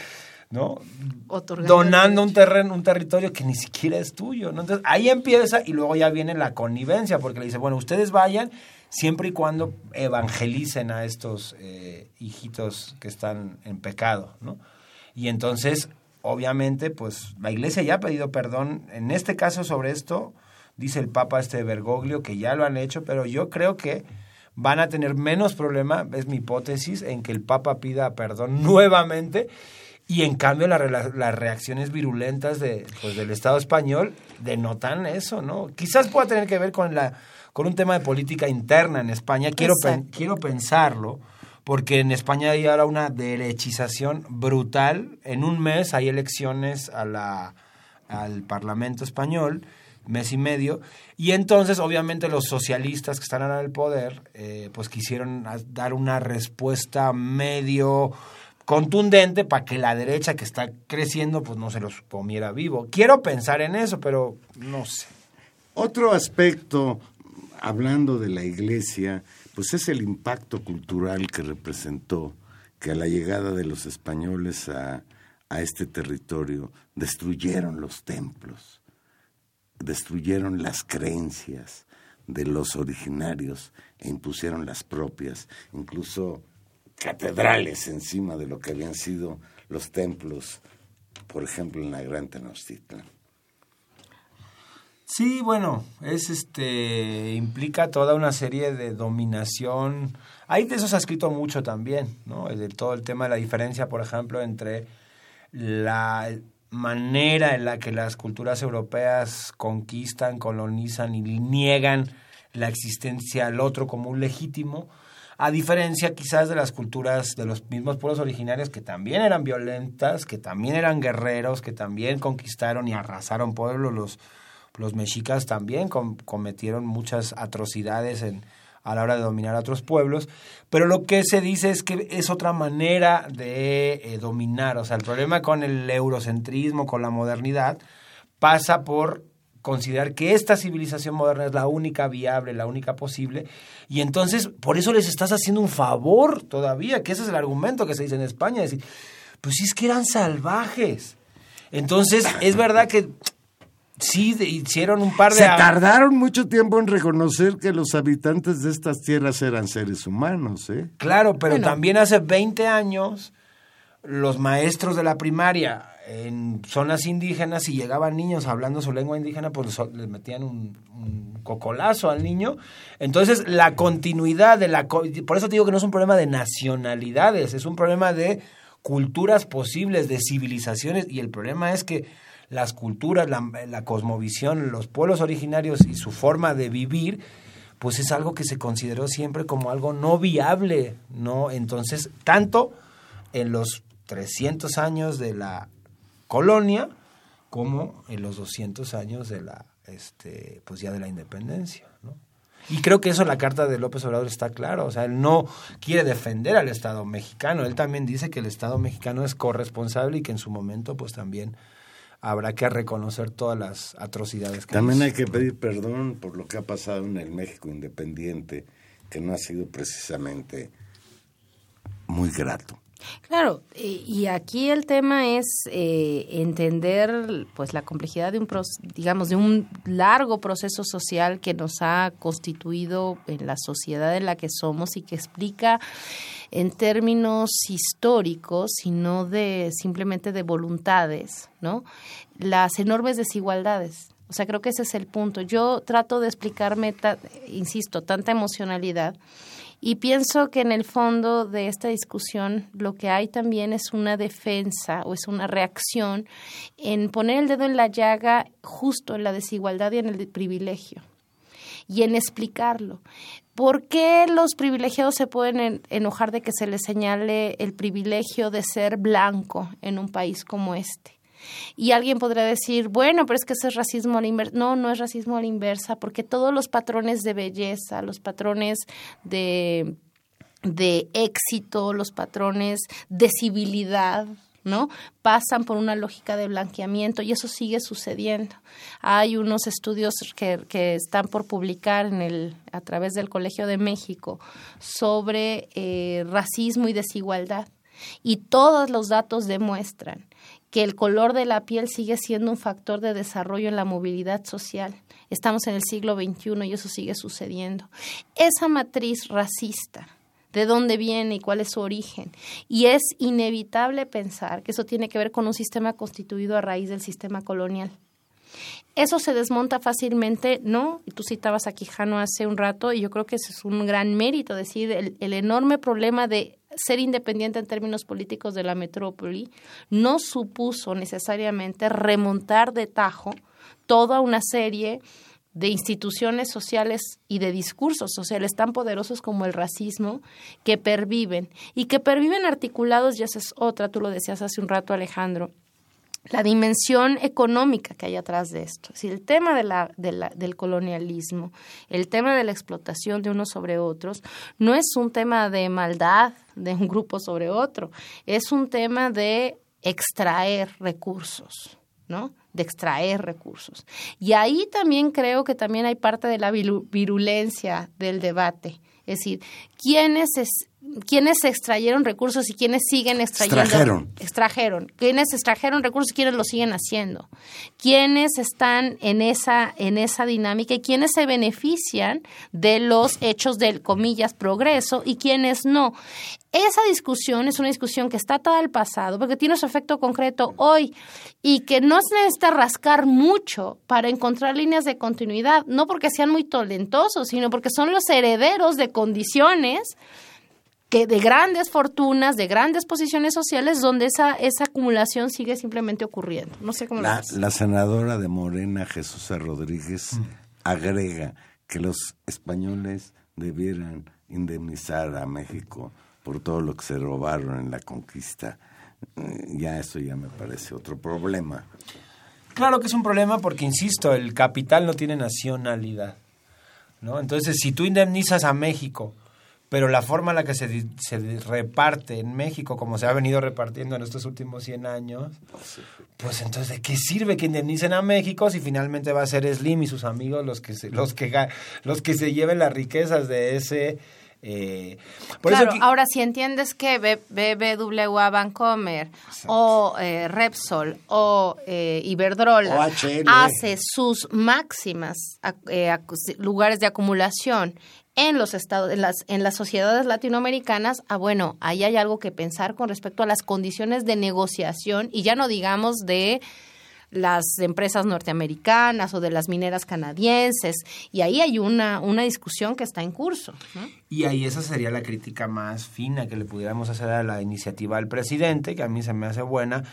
[SPEAKER 3] no
[SPEAKER 1] Otorgando
[SPEAKER 3] donando un terreno, un territorio que ni siquiera es tuyo? ¿no? Entonces ahí empieza y luego ya viene la connivencia, porque le dice, bueno, ustedes vayan siempre y cuando evangelicen a estos eh, hijitos que están en pecado, ¿no? Y entonces, obviamente, pues la iglesia ya ha pedido perdón, en este caso sobre esto, dice el Papa este Bergoglio, que ya lo han hecho, pero yo creo que van a tener menos problema, es mi hipótesis, en que el Papa pida perdón nuevamente y en cambio la rela- las reacciones virulentas de, pues, del Estado español denotan eso, ¿no? Quizás pueda tener que ver con, la, con un tema de política interna en España, quiero, pen- quiero pensarlo, porque en España hay ahora una derechización brutal. En un mes hay elecciones a la, al Parlamento español, mes y medio, y entonces obviamente los socialistas que están ahora en el poder, eh, pues quisieron dar una respuesta medio contundente para que la derecha que está creciendo pues no se los comiera vivo. Quiero pensar en eso, pero no sé.
[SPEAKER 2] Otro aspecto, hablando de la iglesia, pues es el impacto cultural que representó que a la llegada de los españoles a, a este territorio destruyeron los templos, destruyeron las creencias de los originarios e impusieron las propias, incluso catedrales encima de lo que habían sido los templos, por ejemplo, en la Gran Tenochtitlan.
[SPEAKER 3] Sí, bueno, es este implica toda una serie de dominación. Ahí de eso se ha escrito mucho también, ¿no? De todo el tema de la diferencia, por ejemplo, entre la manera en la que las culturas europeas conquistan, colonizan y niegan la existencia al otro como un legítimo, a diferencia quizás de las culturas de los mismos pueblos originarios que también eran violentas, que también eran guerreros, que también conquistaron y arrasaron pueblos, los, los mexicas también com- cometieron muchas atrocidades en, a la hora de dominar a otros pueblos, pero lo que se dice es que es otra manera de eh, dominar, o sea, el problema con el eurocentrismo, con la modernidad, pasa por considerar que esta civilización moderna es la única viable, la única posible, y entonces por eso les estás haciendo un favor todavía, que ese es el argumento que se dice en España, decir, pues sí es que eran salvajes. Entonces, es verdad que sí de- hicieron un par de...
[SPEAKER 2] Se tardaron mucho tiempo en reconocer que los habitantes de estas tierras eran seres humanos, ¿eh?
[SPEAKER 3] Claro, pero
[SPEAKER 1] Bueno.
[SPEAKER 3] también hace 20 años los maestros de la primaria en zonas indígenas y llegaban niños hablando su lengua indígena, pues les metían un, cocolazo al niño. Entonces, la continuidad de la... Por eso te digo que no es un problema de nacionalidades, es un problema de culturas posibles, de civilizaciones, y el problema es que las culturas, la cosmovisión, los pueblos originarios y su forma de vivir, pues es algo que se consideró siempre como algo no viable, ¿no? Entonces, tanto en los 300 años de la colonia como en los 200 años de la, este, pues ya de la independencia, ¿no? Y creo que eso en la carta de López Obrador está claro, o sea, él no quiere defender al Estado mexicano, él también dice que el Estado mexicano es corresponsable y que en su momento pues también habrá que reconocer todas las atrocidades que
[SPEAKER 2] También hay que pedir perdón por lo que ha pasado en el México independiente, que no ha sido precisamente muy grato.
[SPEAKER 1] Claro, y y aquí el tema es eh, entender pues la complejidad de un digamos de un largo proceso social que nos ha constituido en la sociedad en la que somos y que explica en términos históricos y no de simplemente de voluntades, ¿no? Las enormes desigualdades. O sea, creo que ese es el punto. Yo trato de explicarme, insisto, tanta emocionalidad y pienso que en el fondo de esta discusión lo que hay también es una defensa o es una reacción en poner el dedo en la llaga justo en la desigualdad y en el privilegio y en explicarlo. ¿Por qué los privilegiados se pueden en- enojar de que se les señale el privilegio de ser blanco en un país como este? Y alguien podrá decir, bueno, pero es que ese es racismo a la inversa. No, no es racismo a la inversa, porque todos los patrones de belleza, los patrones de, de éxito, los patrones de civilidad, ¿no? Pasan por una lógica de blanqueamiento y eso sigue sucediendo. Hay unos estudios que, que están por publicar en el, a través del Colegio de México sobre eh, racismo y desigualdad y todos los datos demuestran que el color de la piel sigue siendo un factor de desarrollo en la movilidad social. Estamos en el siglo XXI y eso sigue sucediendo. Esa matriz racista, de dónde viene y cuál es su origen. Y es inevitable pensar que eso tiene que ver con un sistema constituido a raíz del sistema colonial. Eso se desmonta fácilmente, ¿no? Tú citabas a Quijano hace un rato y yo creo que es un gran mérito, decir, el, el enorme problema de ser independiente en términos políticos de la metrópoli no supuso necesariamente remontar de tajo toda una serie de instituciones sociales y de discursos sociales tan poderosos como el racismo que perviven y que perviven articulados, y esa es otra, tú lo decías hace un rato Alejandro, la dimensión económica que hay atrás de esto. Es decir, el tema del colonialismo, el tema de la explotación de unos sobre otros, no es un tema de maldad de un grupo sobre otro, es un tema de extraer recursos, ¿no? De extraer recursos. Y ahí también creo que también hay parte de la viru- virulencia del debate. Es decir, ¿quiénes, es, quiénes extrayeron recursos y quiénes siguen extrayendo?
[SPEAKER 2] Extrajeron.
[SPEAKER 1] extrajeron, quienes extrajeron recursos y quienes lo siguen haciendo, quienes están en esa, en esa dinámica y quienes se benefician de los hechos del, comillas, progreso y quienes no. Esa discusión es una discusión que está atada al pasado porque tiene su efecto concreto hoy y que no se necesita rascar mucho para encontrar líneas de continuidad, no porque sean muy talentosos, sino porque son los herederos de condiciones que de grandes fortunas, de grandes posiciones sociales, donde esa, esa acumulación sigue simplemente ocurriendo. No sé cómo lo
[SPEAKER 2] La, la senadora de Morena, Jesús Rodríguez, agrega que los españoles debieran indemnizar a México por todo lo que se robaron en la conquista. Eh, Ya eso ya me parece otro problema.
[SPEAKER 3] Claro que es un problema porque, insisto, el capital no tiene nacionalidad. ¿no? Entonces, si tú indemnizas a México, pero la forma en la que se, se reparte en México, como se ha venido repartiendo en estos últimos 100 años, pues entonces, ¿de qué sirve que indemnicen a México si finalmente va a ser Slim y sus amigos los que se, los que, los que se lleven las riquezas de ese Eh, por
[SPEAKER 1] claro,
[SPEAKER 3] eso
[SPEAKER 1] ahora si entiendes que B- BBVA Bancomer o eh, Repsol o eh, Iberdrola
[SPEAKER 2] O
[SPEAKER 1] hace sus máximas eh, lugares de acumulación en los estados, en las, en las sociedades latinoamericanas, ah, bueno, ahí hay algo que pensar con respecto a las condiciones de negociación y ya no digamos de las empresas norteamericanas o de las mineras canadienses y ahí hay una, una discusión que está en curso.
[SPEAKER 3] Y ahí esa sería la crítica más fina que le pudiéramos hacer a la iniciativa del presidente, que a mí se me hace buena,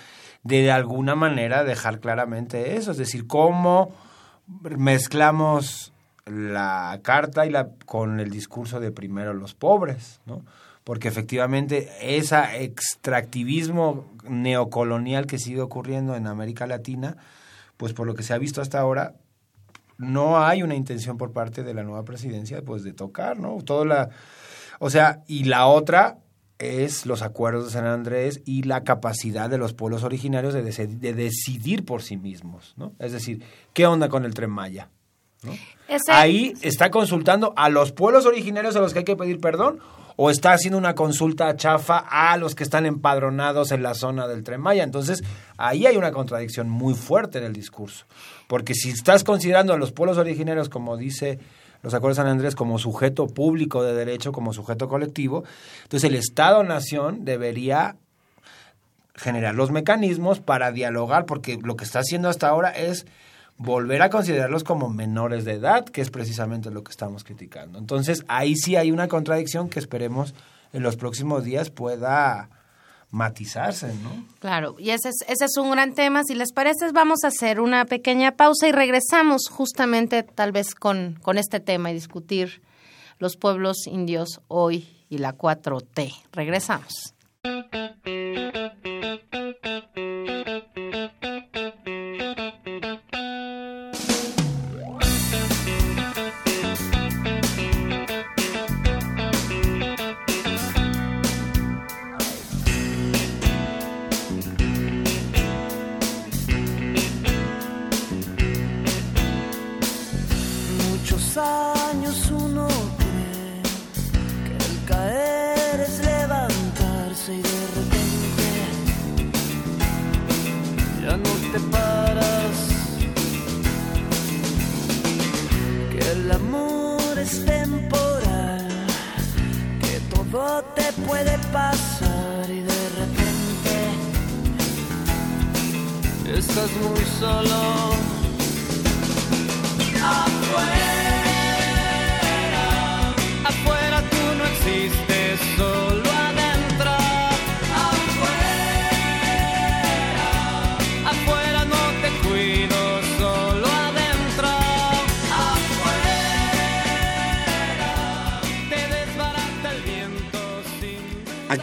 [SPEAKER 3] de, de alguna manera dejar claramente eso, es decir, cómo mezclamos la carta y la con el discurso de primero los pobres, ¿no? Porque efectivamente ese extractivismo neocolonial que sigue ocurriendo en América Latina, pues por lo que se ha visto hasta ahora, no hay una intención por parte de la nueva presidencia pues de tocar, ¿no? Toda la o sea, y la otra es los acuerdos de San Andrés y la capacidad de los pueblos originarios de, de decidir por sí mismos, ¿no? Es decir, ¿qué onda con el Tren Maya?
[SPEAKER 1] Ese-
[SPEAKER 3] Ahí está consultando a los pueblos originarios a los que hay que pedir perdón o está haciendo una consulta chafa a los que están empadronados en la zona del Tren Maya. Entonces, ahí hay una contradicción muy fuerte en el discurso. Porque si estás considerando a los pueblos originarios, como dice los acuerdos de San Andrés, como sujeto público de derecho, como sujeto colectivo, entonces el Estado-Nación debería generar los mecanismos para dialogar, porque lo que está haciendo hasta ahora es volver a considerarlos como menores de edad, que es precisamente lo que estamos criticando. Entonces, ahí sí hay una contradicción que esperemos en los próximos días pueda matizarse, ¿no?
[SPEAKER 1] Claro, y ese es, ese es un gran tema. Si les parece, vamos a hacer una pequeña pausa y regresamos justamente tal vez con, con este tema y discutir los pueblos indios hoy y la 4T. Regresamos.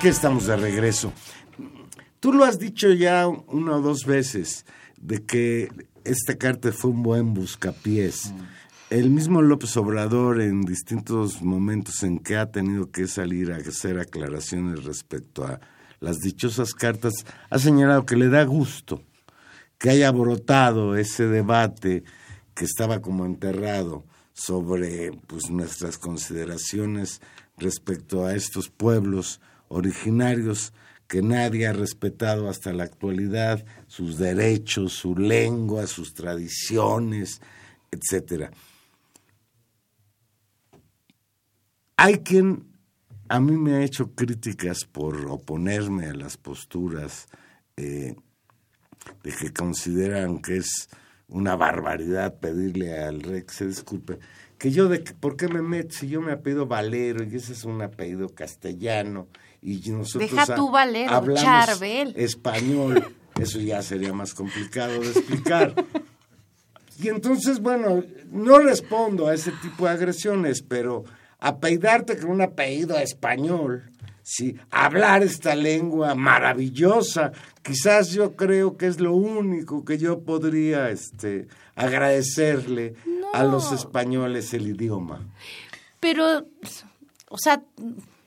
[SPEAKER 2] Aquí estamos de regreso. Tú lo has dicho ya una o dos veces, de que esta carta fue un buen buscapiés. El mismo López Obrador en distintos momentos en que ha tenido que salir a hacer aclaraciones respecto a las dichosas cartas, ha señalado que le da gusto que haya brotado ese debate que estaba como enterrado sobre pues, nuestras consideraciones respecto a estos pueblos originarios que nadie ha respetado hasta la actualidad, sus derechos, su lengua, sus tradiciones, etcétera. Hay quien a mí me ha hecho críticas por oponerme a las posturas eh, de que consideran que es una barbaridad pedirle al rey que se disculpe. Que yo, de ¿por qué me meto si yo me apellido Valero y ese es un apellido castellano y nosotros
[SPEAKER 1] Deja tú Valero,
[SPEAKER 2] hablamos
[SPEAKER 1] Charbel.
[SPEAKER 2] español? Eso ya sería más complicado de explicar. Y entonces, bueno, no respondo a ese tipo de agresiones, pero apeidarte con un apellido español, sí, hablar esta lengua maravillosa, quizás yo creo que es lo único que yo podría este, agradecerle a los españoles el idioma.
[SPEAKER 1] Pero, o sea,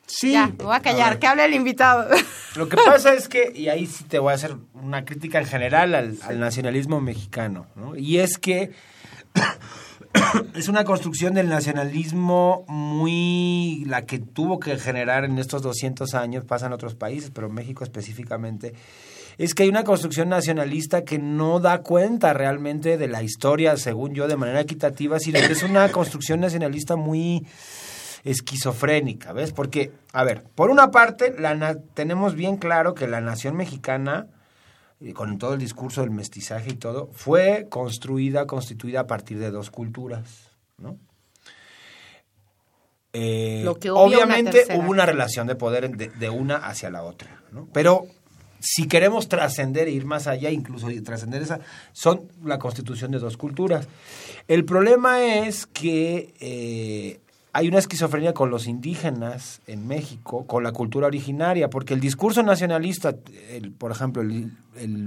[SPEAKER 2] Sí,
[SPEAKER 1] ya, me voy a callar, que hable el invitado.
[SPEAKER 3] Lo que pasa es que, y ahí sí te voy a hacer una crítica en general al, al nacionalismo mexicano, ¿no? Y es que es una construcción del nacionalismo muy la que tuvo que generar en estos 200 años, pasa en otros países, pero México específicamente, es que hay una construcción nacionalista que no da cuenta realmente de la historia, según yo, de manera equitativa, sino que es una construcción nacionalista muy esquizofrénica, ¿ves? Porque, a ver, por una parte, la tenemos bien claro que la nación mexicana, con todo el discurso del mestizaje y todo, fue construida, constituida a partir de dos culturas, ¿no? Eh,
[SPEAKER 1] Lo que obvia una
[SPEAKER 3] obviamente hubo una relación de poder de, de una hacia la otra, ¿no? Pero si queremos trascender e ir más allá, incluso trascender esa, son la constitución de dos culturas. El problema es que eh, hay una esquizofrenia con los indígenas en México, con la cultura originaria, porque el discurso nacionalista, por ejemplo, el,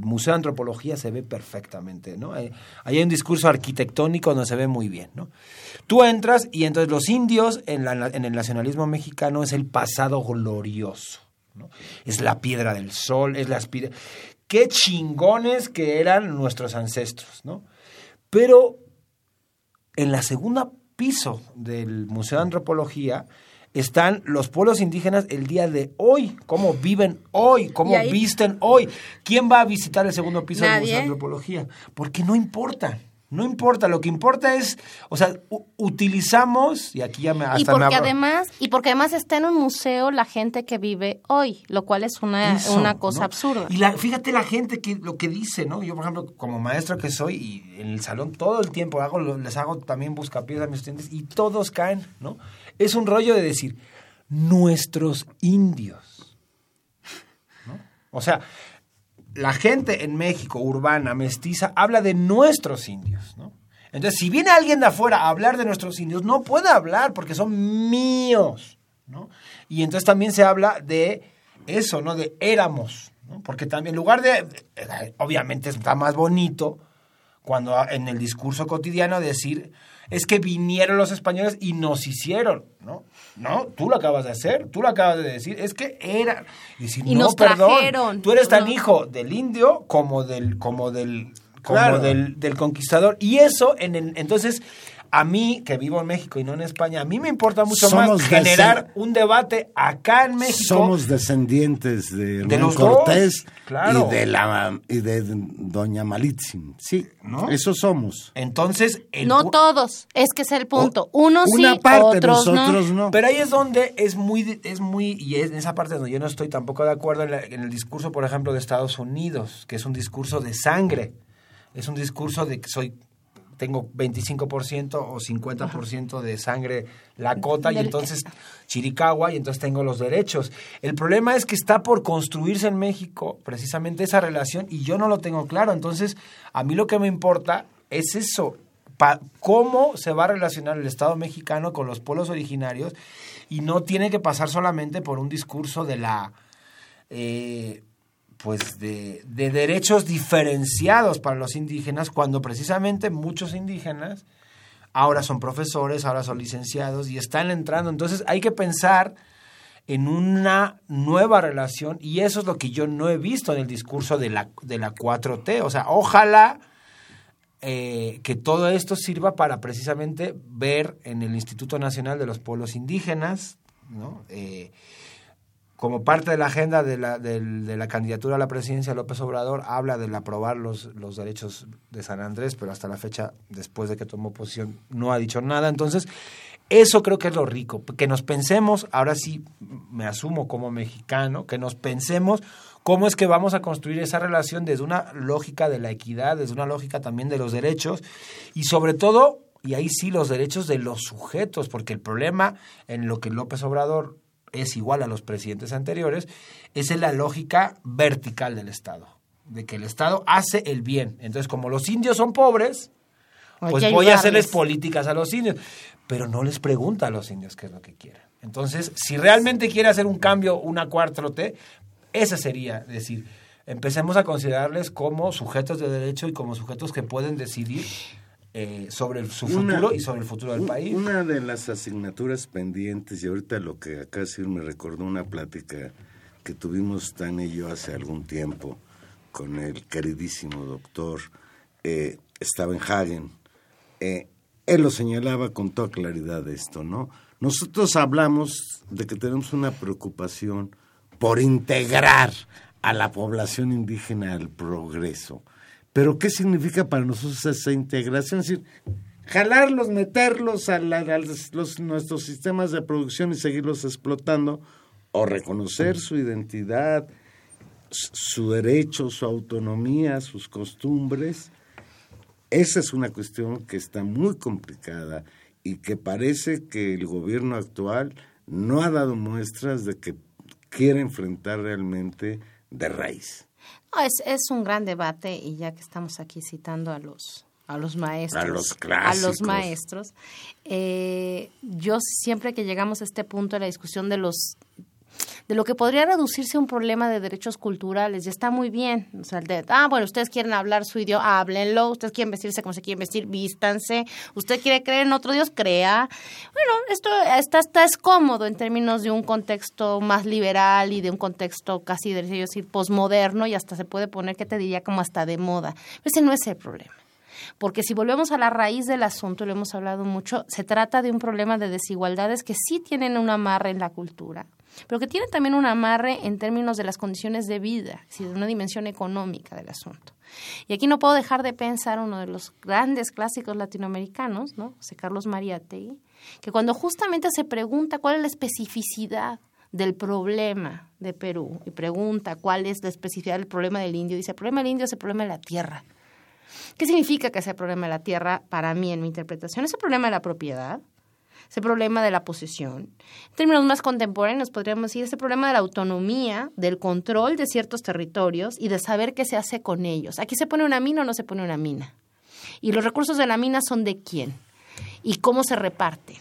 [SPEAKER 3] Museo de Antropología se ve perfectamente, ¿no? Ahí hay un discurso arquitectónico donde se ve muy bien, ¿no? Tú entras y entonces los indios en, la- en el nacionalismo mexicano es el pasado glorioso, ¿no? Es la piedra del sol, es la aspira... Qué chingones que eran nuestros ancestros, ¿no? Pero en la segunda piso del Museo de Antropología están los pueblos indígenas el día de hoy, cómo viven hoy, cómo
[SPEAKER 1] ahí-
[SPEAKER 3] visten hoy. ¿Quién va a visitar el segundo piso del. Museo de Antropología? Porque no importa. No importa, lo que importa es, o sea, utilizamos, y aquí ya me hasta
[SPEAKER 1] y porque además y porque además está en un museo la gente que vive hoy, lo cual es una,
[SPEAKER 3] Eso,
[SPEAKER 1] una cosa
[SPEAKER 3] ¿no?
[SPEAKER 1] absurda.
[SPEAKER 3] Y la, fíjate la gente que lo que dice, ¿no? Yo, por ejemplo, como maestro que soy y en el salón todo el tiempo hago, les hago también buscapiés a mis estudiantes y todos caen, ¿no? Es un rollo de decir, nuestros indios, ¿no? O sea, la gente en México, urbana, mestiza, habla de nuestros indios, ¿no? Entonces, si viene alguien de afuera a hablar de nuestros indios, no puede hablar porque son míos. Y entonces también se habla de eso, ¿no? De éramos. Porque también, en lugar de, obviamente está más bonito cuando en el discurso cotidiano decir, es que vinieron los españoles y nos hicieron, ¿no? No, tú lo acabas de hacer, tú lo acabas de decir, es que era... Y,
[SPEAKER 1] Y
[SPEAKER 3] no,
[SPEAKER 1] nos
[SPEAKER 3] perdón,
[SPEAKER 1] trajeron.
[SPEAKER 3] tú eres tan
[SPEAKER 1] No.
[SPEAKER 3] hijo del indio como del, como del, como
[SPEAKER 2] Claro.
[SPEAKER 3] del, del conquistador. Y eso, en el, entonces, a mí, que vivo en México y no en España, a mí me importa mucho
[SPEAKER 2] Somos
[SPEAKER 3] más generar un debate acá en México.
[SPEAKER 2] Somos descendientes de
[SPEAKER 3] los dos,
[SPEAKER 2] Cortés
[SPEAKER 3] claro.
[SPEAKER 2] y de la y de Doña Malitzin. Sí,
[SPEAKER 3] ¿No?
[SPEAKER 2] eso somos.
[SPEAKER 3] Entonces, el
[SPEAKER 1] no todos, es que es el punto. Unos
[SPEAKER 2] Una
[SPEAKER 1] sí,
[SPEAKER 2] parte,
[SPEAKER 1] otros
[SPEAKER 2] nosotros
[SPEAKER 1] no.
[SPEAKER 2] no.
[SPEAKER 3] Pero ahí es donde es muy, es muy, y es en esa parte donde yo no estoy tampoco de acuerdo en, la- en el discurso, por ejemplo, de Estados Unidos, que es un discurso de sangre. Es un discurso de que soy, tengo 25% o 50% de sangre lacota y entonces chiricahua y entonces tengo los derechos. El problema es que está por construirse en México precisamente esa relación y yo no lo tengo claro. Entonces, a mí lo que me importa es eso, cómo se va a relacionar el Estado mexicano con los pueblos originarios y no tiene que pasar solamente por un discurso de la eh, pues de, de derechos diferenciados para los indígenas cuando precisamente muchos indígenas ahora son profesores, ahora son licenciados y están entrando. Entonces hay que pensar en una nueva relación y eso es lo que yo no he visto en el discurso de la, de la 4T. O sea, ojalá eh, que todo esto sirva para precisamente ver en el Instituto Nacional de los Pueblos Indígenas, ¿no? Eh, como parte de la agenda de la, de la candidatura a la presidencia, López Obrador habla del aprobar los, los derechos de San Andrés, pero hasta la fecha, después de que tomó posición, no ha dicho nada. Entonces, eso creo que es lo rico, que nos pensemos, ahora sí me asumo como mexicano, que nos pensemos cómo es que vamos a construir esa relación desde una lógica de la equidad, desde una lógica también de los derechos y sobre todo, y ahí sí, los derechos de los sujetos, porque el problema en lo que López Obrador es igual a los presidentes anteriores, es en la lógica vertical del Estado, de que el Estado hace el bien. Entonces, como los indios son pobres,
[SPEAKER 1] Hay
[SPEAKER 3] pues voy a hacerles políticas a los indios, pero no les pregunta a los indios qué es lo que quieren. Entonces, si realmente quiere hacer un cambio, una cuarta T, esa sería, decir, empecemos a considerarles como sujetos de derecho y como sujetos que pueden decidir eh, sobre el- su
[SPEAKER 2] Una-
[SPEAKER 3] futuro y sobre el futuro del país.
[SPEAKER 2] Una de las asignaturas pendientes, y ahorita lo que acá decir me recordó una plática que tuvimos Tania y yo hace algún tiempo con el queridísimo doctor eh, Stavenhagen. Eh, él lo señalaba con toda claridad esto, ¿no? Nosotros hablamos de que tenemos una preocupación por integrar a la población indígena al progreso. Pero ¿qué significa para nosotros esa integración? Es decir, jalarlos, meterlos a, la- a nuestros sistemas de producción y seguirlos explotando, o reconocer su identidad, su derecho, su autonomía, sus costumbres. Esa es una cuestión que está muy complicada y que parece que el gobierno actual no ha dado muestras de que quiere enfrentar realmente de raíz.
[SPEAKER 1] No, es, es un gran debate y ya que estamos aquí citando a los a los maestros,
[SPEAKER 2] A los
[SPEAKER 1] a los maestros, eh, yo siempre que llegamos a este punto de la discusión de los de lo que podría reducirse a un problema de derechos culturales, y está muy bien. O sea, de, ah, bueno, ustedes quieren hablar su idioma, háblenlo, ustedes quieren vestirse como se quieren vestir, vístanse, usted quiere creer en otro Dios, crea. Bueno, esto está, está es cómodo en términos de un contexto más liberal y de un contexto casi, debería decir, posmoderno, y hasta se puede poner, que te diría, como hasta de moda. Pero ese no es el problema. Porque si volvemos a la raíz del asunto, lo hemos hablado mucho, se trata de un problema de desigualdades que sí tienen un amarre en la cultura, pero que tienen también un amarre en términos de las condiciones de vida, es de una dimensión económica del asunto. Y aquí no puedo dejar de pensar uno de los grandes clásicos latinoamericanos, ¿no? José Carlos Mariátegui, que cuando justamente se pregunta cuál es la especificidad del problema de Perú y pregunta cuál es la especificidad del problema del indio, dice, el problema del indio es el problema de la tierra. ¿Qué significa que sea el problema de la tierra para mí en mi interpretación? Es el problema de la propiedad, es el problema de la posesión. En términos más contemporáneos podríamos decir es el problema de la autonomía, del control de ciertos territorios y de saber qué se hace con ellos. Aquí se pone una mina o no se pone una mina. Y los recursos de la mina son de quién y cómo se reparten.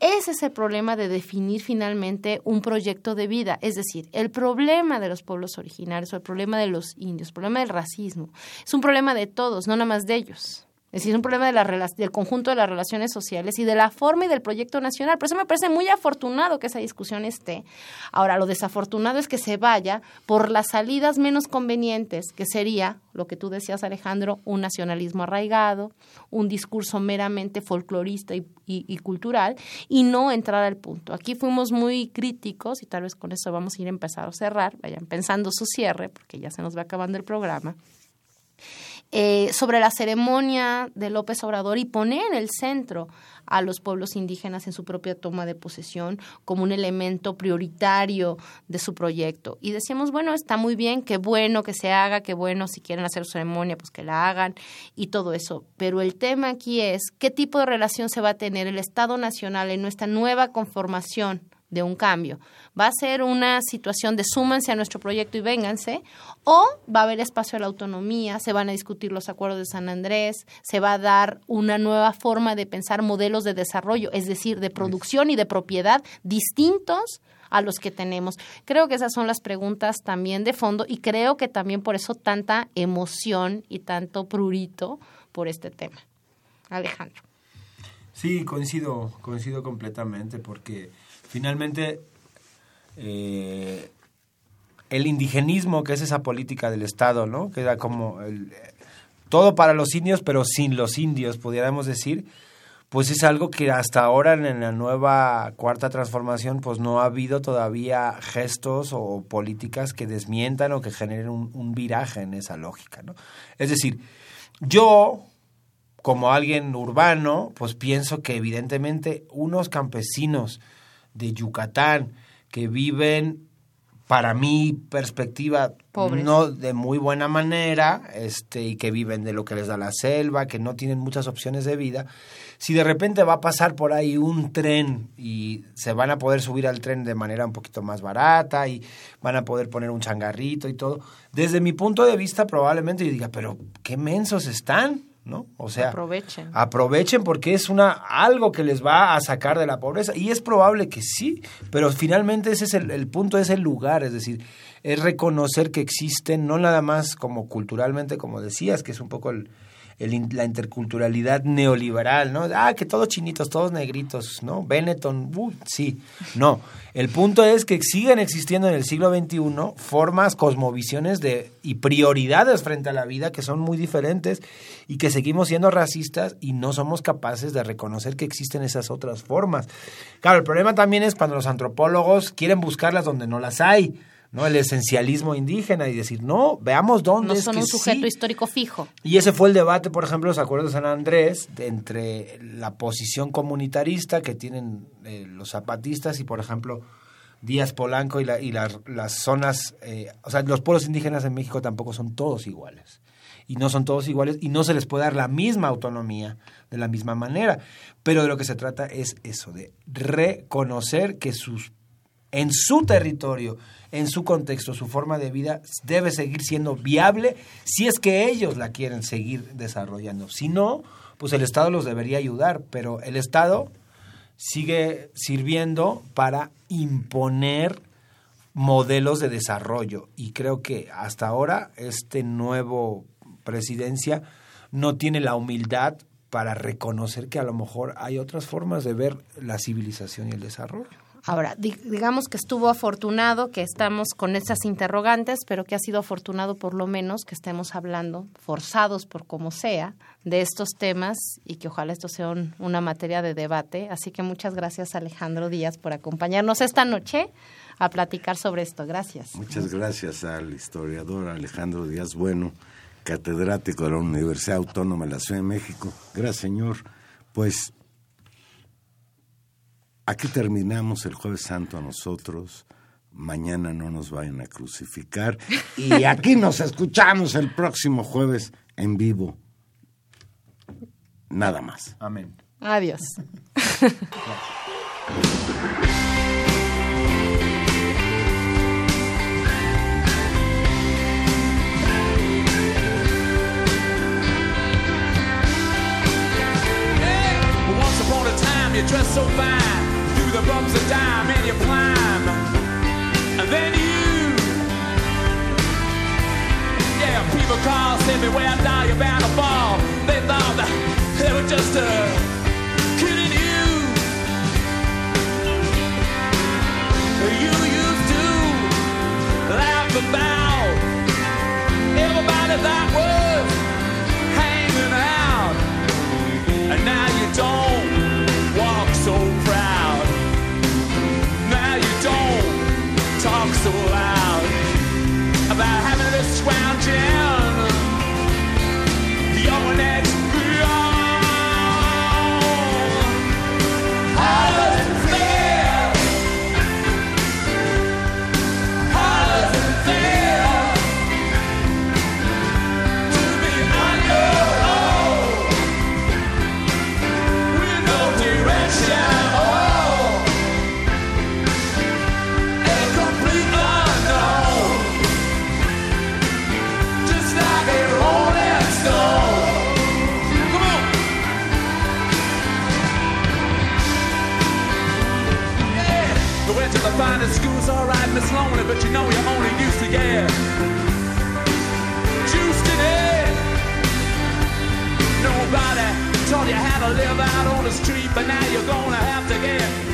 [SPEAKER 1] Ese es el problema de definir finalmente un proyecto de vida. Es decir, el problema de los pueblos originarios o el problema de los indios, el problema del racismo, es un problema de todos, no nada más de ellos. Es decir, es un problema del conjunto de las relaciones sociales y de la forma y del proyecto nacional. Por eso me parece muy afortunado que esa discusión esté. Ahora, lo desafortunado es que se vaya por las salidas menos convenientes, que sería, lo que tú decías, Alejandro, un nacionalismo arraigado, un discurso meramente folclorista y, y- y cultural, y no entrar al punto. Aquí fuimos muy críticos, y tal vez con eso vamos a ir a empezar a cerrar, vayan pensando su cierre, porque ya se nos va acabando el programa eh, sobre la ceremonia de López Obrador y poner en el centro a los pueblos indígenas en su propia toma de posesión como un elemento prioritario de su proyecto. Y decíamos, bueno, está muy bien, qué bueno que se haga, qué bueno si quieren hacer ceremonia, pues que la hagan y todo eso. Pero el tema aquí es qué tipo de relación se va a tener el Estado Nacional en nuestra nueva conformación de un cambio. ¿Va a ser una situación de súmanse a nuestro proyecto y vénganse? ¿O va a haber espacio a la autonomía? ¿Se van a discutir los acuerdos de San Andrés? ¿Se va a dar una nueva forma de pensar modelos de desarrollo, es decir, de producción y de propiedad distintos? a los que tenemos. Creo que esas son las preguntas también de fondo y creo que también por eso tanta emoción y tanto prurito por este tema. Alejandro.
[SPEAKER 3] Sí, coincido, coincido completamente, porque finalmente eh, el indigenismo, que es esa política del Estado, ¿no? Que era como todo para los indios, pero sin los indios, pudiéramos decir, pues es algo que hasta ahora en, en la nueva cuarta transformación, pues no ha habido todavía gestos o políticas que desmientan o que generen un, un viraje en esa lógica, ¿no? Es decir, yo como alguien urbano, pues pienso que evidentemente unos campesinos de Yucatán que viven, para mi perspectiva,
[SPEAKER 1] Pobres.
[SPEAKER 3] no de muy buena manera, este, y que viven de lo que les da la selva, que no tienen muchas opciones de vida, si de repente va a pasar por ahí un tren y se van a poder subir al tren de manera un poquito más barata y van a poder poner un changarrito y todo, desde mi punto de vista probablemente yo diga, pero qué mensos están, ¿no? O sea,
[SPEAKER 1] Aprovechen.
[SPEAKER 3] aprovechen porque es una algo que les va a sacar de la pobreza y es probable que sí, pero finalmente ese es el, el punto, es el lugar, es decir, es reconocer que existen, no nada más como culturalmente, como decías, que es un poco el, el la interculturalidad neoliberal, ¿no? Ah, que todos chinitos, todos negritos, ¿no? Benetton, uh, sí. No, el punto es que siguen existiendo en el siglo XXI formas, cosmovisiones de, y prioridades frente a la vida que son muy diferentes y que seguimos siendo racistas y no somos capaces de reconocer que existen esas otras formas. Claro, el problema también es cuando los antropólogos quieren buscarlas donde no las hay. ¿No? El esencialismo indígena y decir, no, veamos dónde
[SPEAKER 1] No
[SPEAKER 3] es
[SPEAKER 1] son
[SPEAKER 3] que
[SPEAKER 1] un sujeto
[SPEAKER 3] sí.
[SPEAKER 1] histórico fijo.
[SPEAKER 3] Y ese fue el debate, por ejemplo, los acuerdos de San Andrés, entre la posición comunitarista que tienen eh, los zapatistas y, por ejemplo, Díaz Polanco y, la- y las- las zonas, eh, o sea, los pueblos indígenas en México tampoco son todos iguales. Y no son todos iguales y no se les puede dar la misma autonomía de la misma manera. Pero de lo que se trata es eso, de reconocer que sus en su territorio, en su contexto, su forma de vida debe seguir siendo viable si es que ellos la quieren seguir desarrollando. Si no, pues el Estado los debería ayudar, pero el Estado sigue sirviendo para imponer modelos de desarrollo y creo que hasta ahora este nuevo presidencia no tiene la humildad para reconocer que a lo mejor hay otras formas de ver la civilización y el desarrollo.
[SPEAKER 1] Ahora, di- digamos que estuvo afortunado que estamos con esas interrogantes, pero que ha sido afortunado por lo menos que estemos hablando, forzados por como sea, de estos temas y que ojalá esto sea un- una materia de debate. Así que muchas gracias Alejandro Díaz por acompañarnos esta noche a platicar sobre esto. Gracias.
[SPEAKER 2] Muchas gracias al historiador Alejandro Díaz Bueno, catedrático de la Universidad Autónoma de la Ciudad de México. Gracias, señor. Pues aquí terminamos el jueves santo a nosotros. Mañana no nos vayan a crucificar. Y aquí nos escuchamos el próximo jueves en vivo. Nada más.
[SPEAKER 3] Amén.
[SPEAKER 1] Adiós.
[SPEAKER 4] Once upon a time, you dressed so fine, the bumps dime, and you climb. And then you, yeah, people call, say beware, now you're bound to fall. They thought that they were just uh, kidding you. You used to laugh about everybody that isolar. But you know you only used to get juiced in it. Nobody taught you how to live out on the street, but now you're gonna have to get